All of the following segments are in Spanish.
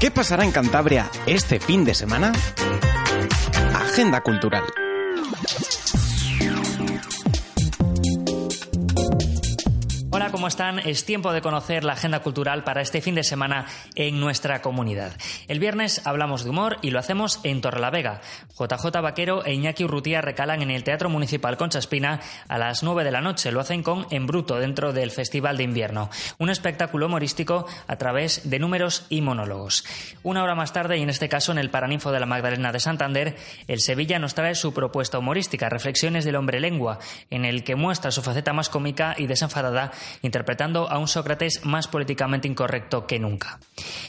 ¿Qué pasará en Cantabria este fin de semana? Agenda cultural. ¿Cómo están? Es tiempo de conocer la agenda cultural para este fin de semana en nuestra comunidad. El viernes hablamos de humor y lo hacemos en Torrelavega. JJ Vaquero e Iñaki Urrutia recalan en el Teatro Municipal Concha Espina a las 9 de la noche. Lo hacen con En Bruto dentro del Festival de Invierno. Un espectáculo humorístico a través de números y monólogos. Una hora más tarde, y en este caso en el Paraninfo de la Magdalena de Santander, el Sevilla nos trae su propuesta humorística, Reflexiones del hombre lengua, en el que muestra su faceta más cómica y desenfadada interpretando a un Sócrates más políticamente incorrecto que nunca.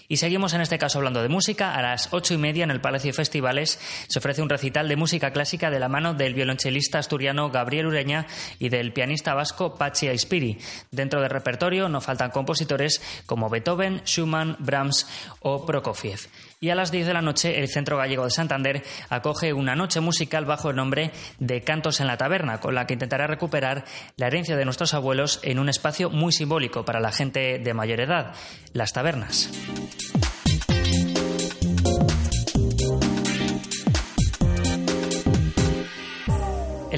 Y seguimos en este caso hablando de música. A las ocho y media en el Palacio de Festivales se ofrece un recital de música clásica de la mano del violonchelista asturiano Gabriel Ureña y del pianista vasco Pachi Aispiri. Dentro del repertorio no faltan compositores como Beethoven, Schumann, Brahms o Prokofiev. Y a las 10 de la noche, el Centro Gallego de Santander acoge una noche musical bajo el nombre de Cantos en la Taberna, con la que intentará recuperar la herencia de nuestros abuelos en un espacio muy simbólico para la gente de mayor edad, las tabernas.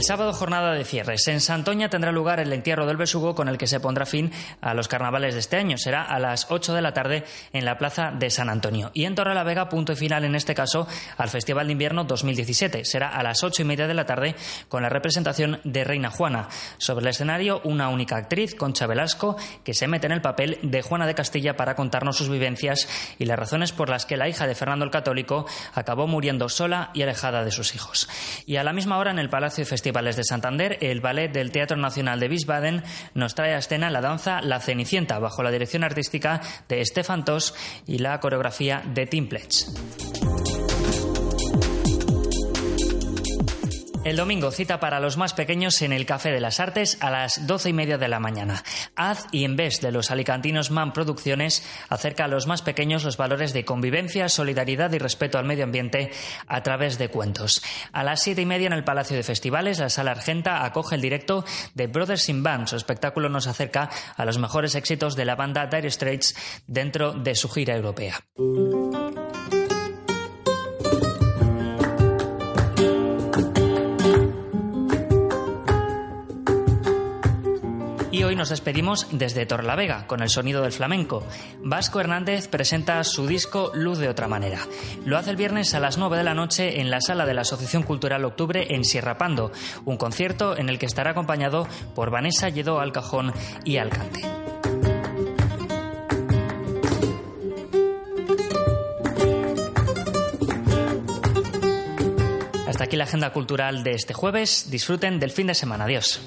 El sábado jornada de cierres. En Santoña tendrá lugar el entierro del besugo con el que se pondrá fin a los carnavales de este año. Será a las 8 de la tarde en la plaza de San Antonio. Y en Torrelavega, punto y final en este caso al Festival de Invierno 2017. Será a las 8 y media de la tarde con la representación de Reina Juana. Sobre el escenario, una única actriz, Concha Velasco, que se mete en el papel de Juana de Castilla para contarnos sus vivencias y las razones por las que la hija de Fernando el Católico acabó muriendo sola y alejada de sus hijos. Y a la misma hora en el Palacio de Festivales de Santander, el Ballet del Teatro Nacional de Wiesbaden nos trae a escena la danza La Cenicienta, bajo la dirección artística de Stefan Toss y la coreografía de Tim. El domingo cita para los más pequeños en el Café de las Artes a las doce y media de la mañana. Haz y en vez de los alicantinos MAN Producciones acerca a los más pequeños los valores de convivencia, solidaridad y respeto al medio ambiente a través de cuentos. A las siete y media en el Palacio de Festivales, la Sala Argenta acoge el directo de Brothers in Band. Su espectáculo nos acerca a los mejores éxitos de la banda Dire Straits dentro de su gira europea. Nos despedimos desde Torlavega con el sonido del flamenco. Vasco Hernández presenta su disco Luz de otra manera. Lo hace el viernes a las 9 de la noche en la sala de la Asociación Cultural Octubre en Sierra Pando, un concierto en el que estará acompañado por Vanessa Lledó al cajón y al cante. Hasta aquí la agenda cultural de este jueves. Disfruten del fin de semana. Adiós.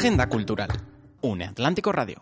Agenda Cultural. Une Atlántico Radio.